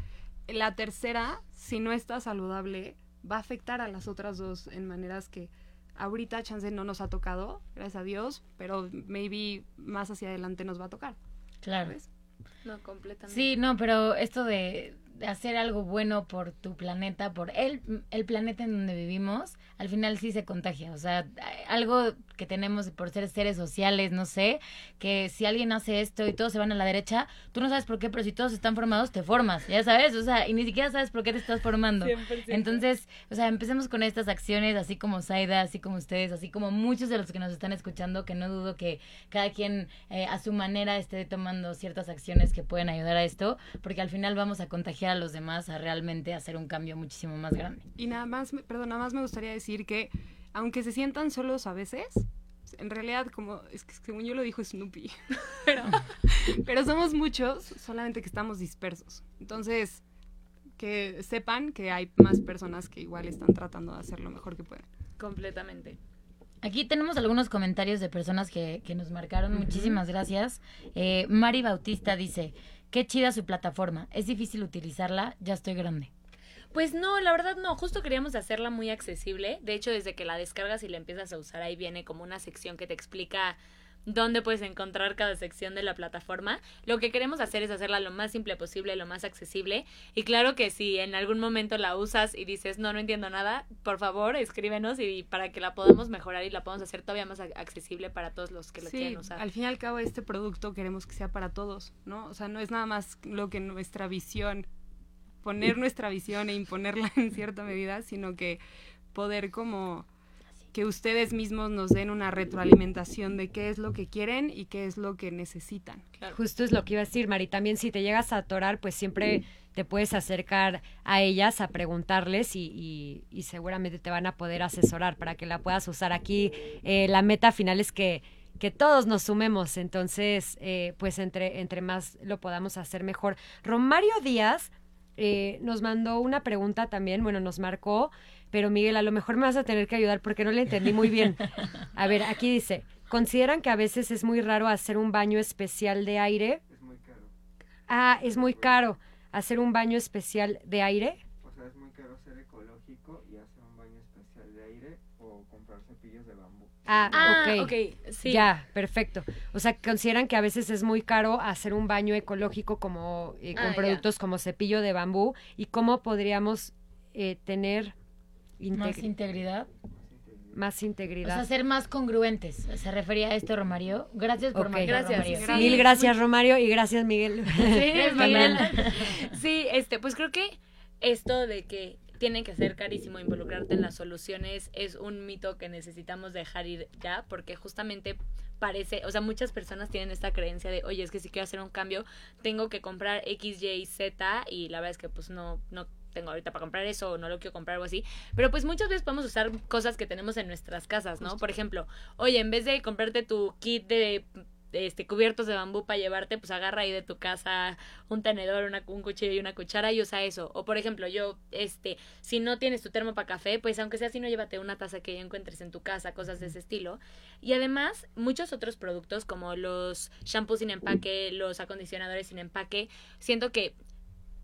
la tercera, si no está saludable, va a afectar a las otras dos en maneras que ahorita chance no nos ha tocado, gracias a Dios, pero maybe más hacia adelante nos va a tocar. Claro. ¿sabes? No, completamente. Sí, no, pero esto de, de hacer algo bueno por tu planeta, por el, el planeta en donde vivimos, al final sí se contagia. O sea, algo que tenemos por ser seres sociales, no sé, que si alguien hace esto y todos se van a la derecha, tú no sabes por qué, pero si todos están formados, te formas, ya sabes, o sea, y ni siquiera sabes por qué te estás formando. 100%. Entonces, o sea, empecemos con estas acciones, así como Saida, así como ustedes, así como muchos de los que nos están escuchando, que no dudo que cada quien eh, a su manera esté tomando ciertas acciones que pueden ayudar a esto, porque al final vamos a contagiar a los demás a realmente hacer un cambio muchísimo más grande. Y nada más, perdón, nada más me gustaría decir que aunque se sientan solos a veces, en realidad como, es que según yo lo dijo Snoopy, pero, pero somos muchos, solamente que estamos dispersos. Entonces, que sepan que hay más personas que igual están tratando de hacer lo mejor que pueden. Completamente. Aquí tenemos algunos comentarios de personas que, que nos marcaron. Muchísimas gracias. Eh, Mari Bautista dice, qué chida su plataforma. Es difícil utilizarla, ya estoy grande. Pues no, la verdad no, justo queríamos hacerla muy accesible. De hecho, desde que la descargas y la empiezas a usar, ahí viene como una sección que te explica dónde puedes encontrar cada sección de la plataforma. Lo que queremos hacer es hacerla lo más simple posible, lo más accesible. Y claro que si en algún momento la usas y dices, no, no entiendo nada, por favor, escríbenos y para que la podamos mejorar y la podamos hacer todavía más ac- accesible para todos los que lo Sí, quieran usar. al fin y al cabo este producto queremos que sea para todos, ¿no? O sea, no es nada más lo que nuestra visión, poner nuestra visión e imponerla en cierta medida, sino que poder como que ustedes mismos nos den una retroalimentación de qué es lo que quieren y qué es lo que necesitan. Justo es lo que iba a decir, Mari. También si te llegas a atorar, pues siempre te puedes acercar a ellas a preguntarles y, y- y seguramente te van a poder asesorar para que la puedas usar aquí. eh, la meta final es que, que todos nos sumemos, entonces, eh, pues entre, entre más lo podamos hacer mejor. Romario Díaz eh, nos mandó una pregunta también, bueno, nos marcó, pero Miguel, a lo mejor me vas a tener que ayudar porque no le entendí muy bien. A ver, aquí dice, ¿consideran que a veces es muy raro hacer un baño especial de aire? Es muy caro. Ah, es muy caro hacer un baño especial de aire. Ah, Ah, ok. ok, sí. Ya, perfecto. O sea, consideran que a veces es muy caro hacer un baño ecológico como eh, con Ah, ya. productos como cepillo de bambú y cómo podríamos eh, tener Más integ- integridad. más O sea, integridad. ser más congruentes. ¿Se refería a esto, Romario? Gracias por Ok. marcar, Gracias. Romario. Gracias. Mil gracias, Romario, y gracias, Miguel. Sí. Miguel. Sí, este, pues creo que esto de que tiene que ser carísimo involucrarte en las soluciones es un mito que necesitamos dejar ir ya, porque justamente parece, o sea, muchas personas tienen esta creencia de, oye, es que si quiero hacer un cambio, tengo que comprar X, Y, Z, y la verdad es que pues no, no tengo ahorita para comprar eso o no lo quiero comprar o algo así. Pero pues muchas veces podemos usar cosas que tenemos en nuestras casas, ¿no? Por ejemplo, oye, en vez de comprarte tu kit de este cubiertos de bambú para llevarte, pues agarra ahí de tu casa un tenedor, una, un cuchillo y una cuchara y usa eso. O por ejemplo, yo, este, si no tienes tu termo para café, pues aunque sea así, no llévate una taza que ya encuentres en tu casa, cosas de ese estilo. Y además, muchos otros productos como los shampoos sin empaque, los acondicionadores sin empaque, siento que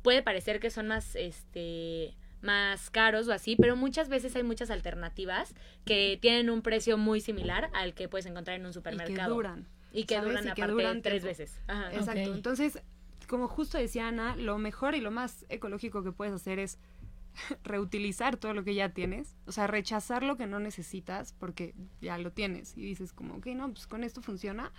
puede parecer que son más, este más caros o así, pero muchas veces hay muchas alternativas que tienen un precio muy similar al que puedes encontrar en un Y que supermercado. duran. Y que ¿sabes? duran Y que aparte duran tres tiempo. veces. Ajá. Exacto. Entonces, como justo decía Ana, lo mejor y lo más ecológico que puedes hacer es reutilizar todo lo que ya tienes, o sea, rechazar lo que no necesitas porque ya lo tienes y dices como, ok, no, pues con esto funciona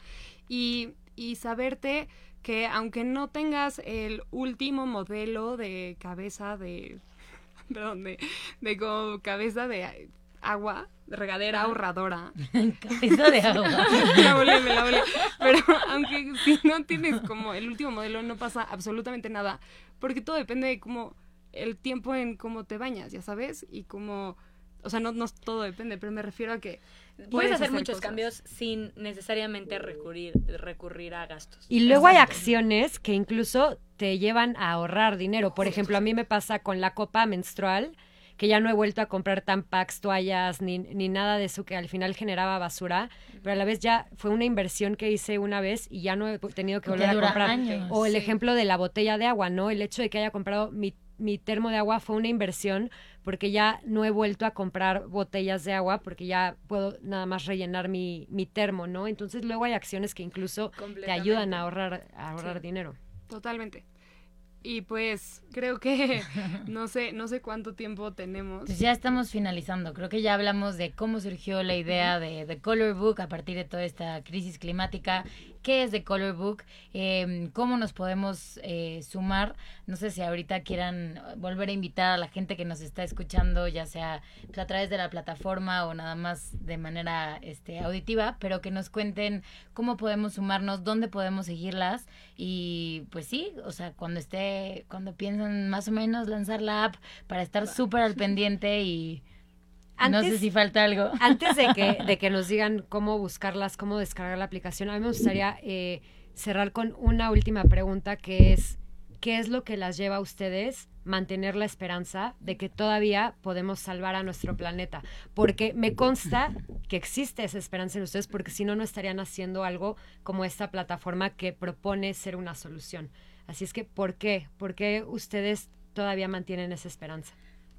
y, y saberte que aunque no tengas el último modelo de cabeza de, perdón, de, de como cabeza de agua, regadera ahorradora, Cabeza de agua. me la volé, me la volé. Pero aunque si no tienes como el último modelo, no pasa absolutamente nada. Porque todo depende de cómo el tiempo en cómo te bañas, ya sabes, y cómo, o sea, no, no todo depende, pero me refiero a que Puedes hacer, hacer muchos cosas. cambios sin necesariamente recurrir, recurrir a gastos. Y luego hay acciones que incluso te llevan a ahorrar dinero. Por ejemplo, a mí me pasa con la copa menstrual, que ya no he vuelto a comprar tampax, toallas, ni, ni nada de eso que al final generaba basura, pero a la vez ya fue una inversión que hice una vez y ya no he tenido que volver a comprar. años. O el Sí. ejemplo de la botella de agua, ¿no? El hecho de que haya comprado mi, mi termo de agua fue una inversión porque ya no he vuelto a comprar botellas de agua porque ya puedo nada más rellenar mi, mi termo, ¿no? Entonces luego hay acciones que incluso te ayudan a ahorrar, a ahorrar Sí. dinero. Totalmente. Y pues creo que no sé, no sé cuánto tiempo tenemos. Pues ya estamos finalizando. Creo que ya hablamos de cómo surgió la idea de The Color Book a partir de toda esta crisis climática. ¿Qué es The Color Book? Eh, ¿Cómo nos podemos eh, sumar? No sé si ahorita quieran volver a invitar a la gente que nos está escuchando, ya sea pues, a través de la plataforma o nada más de manera este, auditiva, pero que nos cuenten cómo podemos sumarnos, dónde podemos seguirlas y pues sí, o sea, cuando esté, cuando piensan más o menos lanzar la app para estar súper al pendiente y no sé si falta algo. Antes de que, de que nos digan cómo buscarlas, cómo descargar la aplicación, a mí me gustaría eh, cerrar con una última pregunta que es, ¿qué es lo que las lleva a ustedes mantener la esperanza de que todavía podemos salvar a nuestro planeta? Porque me consta que existe esa esperanza en ustedes, porque si no, no estarían haciendo algo como esta plataforma que propone ser una solución. Así es que, ¿por qué? ¿Por qué ustedes todavía mantienen esa esperanza?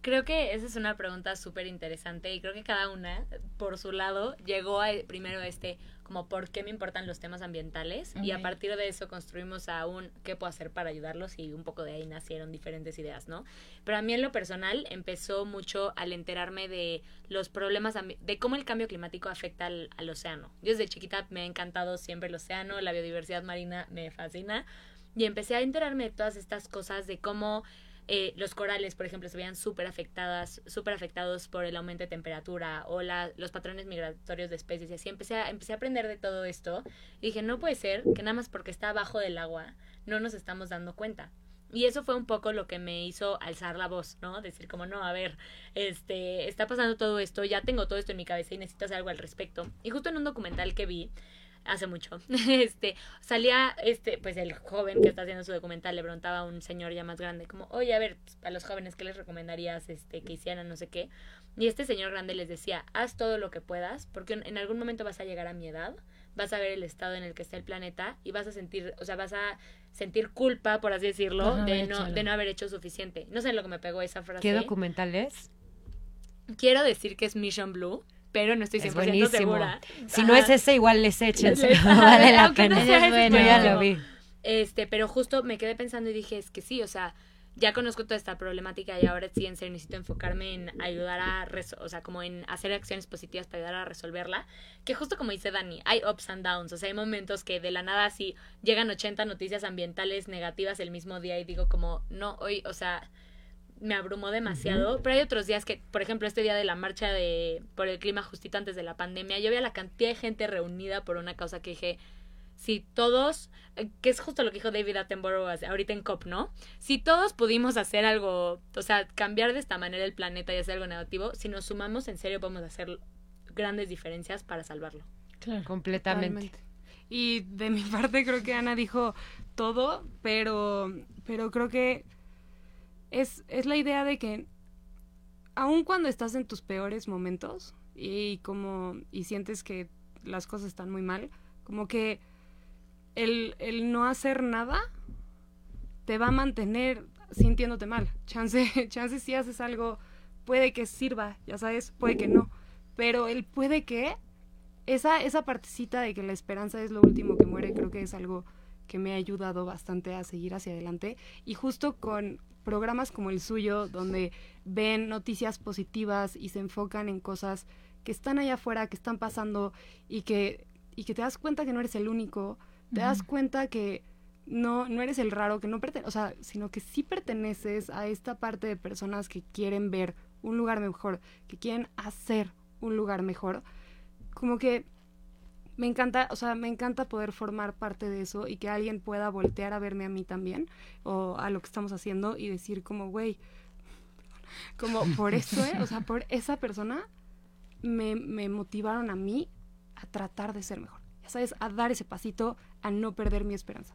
Creo que esa es una pregunta súper interesante y creo que cada una, por su lado, llegó a, primero a este, como por qué me importan los temas ambientales y a partir de eso construimos a un qué puedo hacer para ayudarlos y un poco de ahí nacieron diferentes ideas, ¿no? Pero a mí en lo personal empezó mucho al enterarme de los problemas, de cómo el cambio climático afecta al, al océano. Yo desde chiquita me ha encantado siempre el océano, la biodiversidad marina me fascina y empecé a enterarme de todas estas cosas, de cómo eh, los corales, por ejemplo, se veían súper afectadas, súper afectados por el aumento de temperatura o la, los patrones migratorios de especies y así. Empecé a, empecé a aprender de todo esto y dije, no puede ser que nada más porque está abajo del agua no nos estamos dando cuenta. Y eso fue un poco lo que me hizo alzar la voz, ¿no? Decir como, no, a ver, este, está pasando todo esto, ya tengo todo esto en mi cabeza y necesito hacer algo al respecto. Y justo en un documental que vi, hace mucho, este, salía, este, pues el joven que está haciendo su documental le preguntaba a un señor ya más grande, como, oye, a ver, pues, a los jóvenes, ¿qué les recomendarías, este, que hicieran, no sé qué? Y este señor grande les decía, haz todo lo que puedas, porque en- en algún momento vas a llegar a mi edad, vas a ver el estado en el que está el planeta y vas a sentir, o sea, vas a sentir culpa, por así decirlo, no de no, de no haber hecho suficiente. No sé lo que me pegó esa frase. ¿Qué documental es? Quiero decir que es Mission Blue, pero no estoy 100% Es buenísimo. segura. Si no es ese, igual les echen. Les- vale la no pena. ese, ya lo vi. Este, pero justo me quedé pensando y dije, es que sí, o sea, ya conozco toda esta problemática y ahora sí en serio necesito enfocarme en ayudar a, o sea, como en hacer acciones positivas para ayudar a resolverla, que justo como dice Dani, hay ups and downs, o sea, hay momentos que de la nada así llegan 80 noticias ambientales negativas el mismo día y digo como, no, hoy, o sea, me abrumó demasiado, pero hay otros días que, por ejemplo, este día de la marcha de por el clima justito antes de la pandemia, yo veía la cantidad de gente reunida por una causa que dije, si todos, que es justo lo que dijo David Attenborough ahorita en COP, ¿no? Si todos pudimos hacer algo, o sea, cambiar de esta manera el planeta y hacer algo negativo, si nos sumamos, en serio podemos hacer grandes diferencias para salvarlo. Claro. Completamente. Totalmente. Y de mi parte creo que Ana dijo todo, pero, pero creo que es, es la idea de que aun cuando estás en tus peores momentos y como y sientes que las cosas están muy mal, como que el, el no hacer nada te va a mantener sintiéndote mal. Chance, chance si haces algo, puede que sirva, ya sabes, puede que no. Pero el puede que, esa, esa partecita de que la esperanza es lo último que muere, creo que es algo que me ha ayudado bastante a seguir hacia adelante. Y justo con programas como el suyo, donde ven noticias positivas y se enfocan en cosas que están allá afuera, que están pasando y que, y que te das cuenta que no eres el único, te das cuenta que no, no eres el raro, que no perteneces, o sea, sino que sí perteneces a esta parte de personas que quieren ver un lugar mejor, que quieren hacer un lugar mejor. Como que me encanta, o sea, me encanta poder formar parte de eso y que alguien pueda voltear a verme a mí también o a lo que estamos haciendo y decir como, güey, como por esto, ¿eh? O sea, por esa persona me, me motivaron a mí a tratar de ser mejor. Ya sabes, a dar ese pasito, a no perder mi esperanza.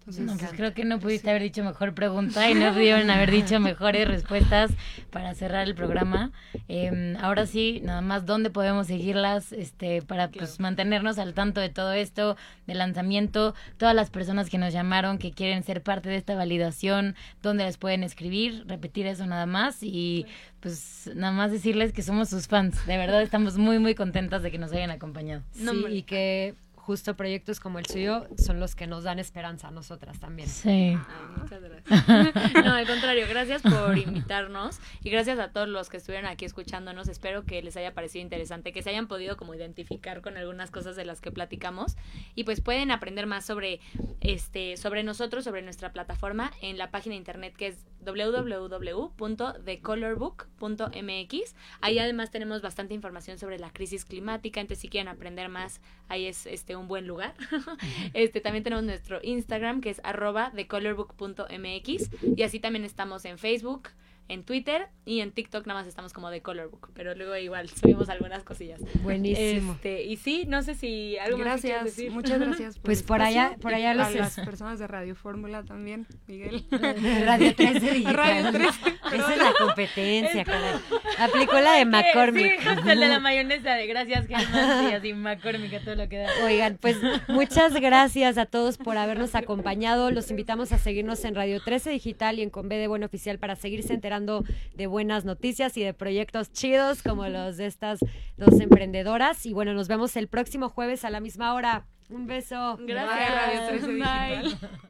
Entonces, No, pues creo que no pudiste haber dicho mejor pregunta y no pudieron haber dicho mejores respuestas para cerrar el programa. Eh, ahora sí, nada más, ¿dónde podemos seguirlas este, para pues, mantenernos al tanto de todo esto, del lanzamiento? Todas las personas que nos llamaron, que quieren ser parte de esta validación, ¿dónde les pueden escribir? Repetir eso nada más y pues nada más decirles que somos sus fans. De verdad estamos muy, muy contentas de que nos hayan acompañado. No, sí, y que justo proyectos como el suyo son los que nos dan esperanza a nosotras también. Sí. Ay, muchas gracias. No, al contrario, gracias por invitarnos y gracias a todos los que estuvieron aquí escuchándonos. Espero que les haya parecido interesante, que se hayan podido como identificar con algunas cosas de las que platicamos y pues pueden aprender más sobre este sobre nosotros, sobre nuestra plataforma en la página de internet que es www.thecolorbook.mx. Ahí además tenemos bastante información sobre la crisis climática, entonces si quieren aprender más, ahí es este un buen lugar. este también tenemos nuestro Instagram que es arroba thecolorbook.mx y así también estamos en Facebook, en Twitter y en TikTok nada más estamos como The Color Book, pero luego igual subimos algunas cosillas. Buenísimo. Este, y sí, no sé si algo más que quieras gracias, decir. muchas gracias. por Pues por allá- por allá los a las personas de Radio Fórmula también, Miguel. Radio 13 digital. Radio 13, Esa es la competencia, caray. Aplicó la de McCormick. Sí, justo el de la mayonesa de gracias, Germán, y así McCormick, a todo lo que da. Oigan, pues muchas gracias a todos por habernos acompañado. Los invitamos a seguirnos en Radio 13 Digital y en Con B de Buen Oficial para seguirse enterando de buenas noticias y de proyectos chidos como los de estas dos emprendedoras. Y bueno, nos vemos el próximo jueves a la misma hora. Un beso. Gracias. Radio 13 Bye.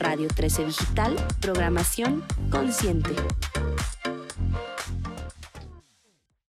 Radio 13 Digital, programación consciente.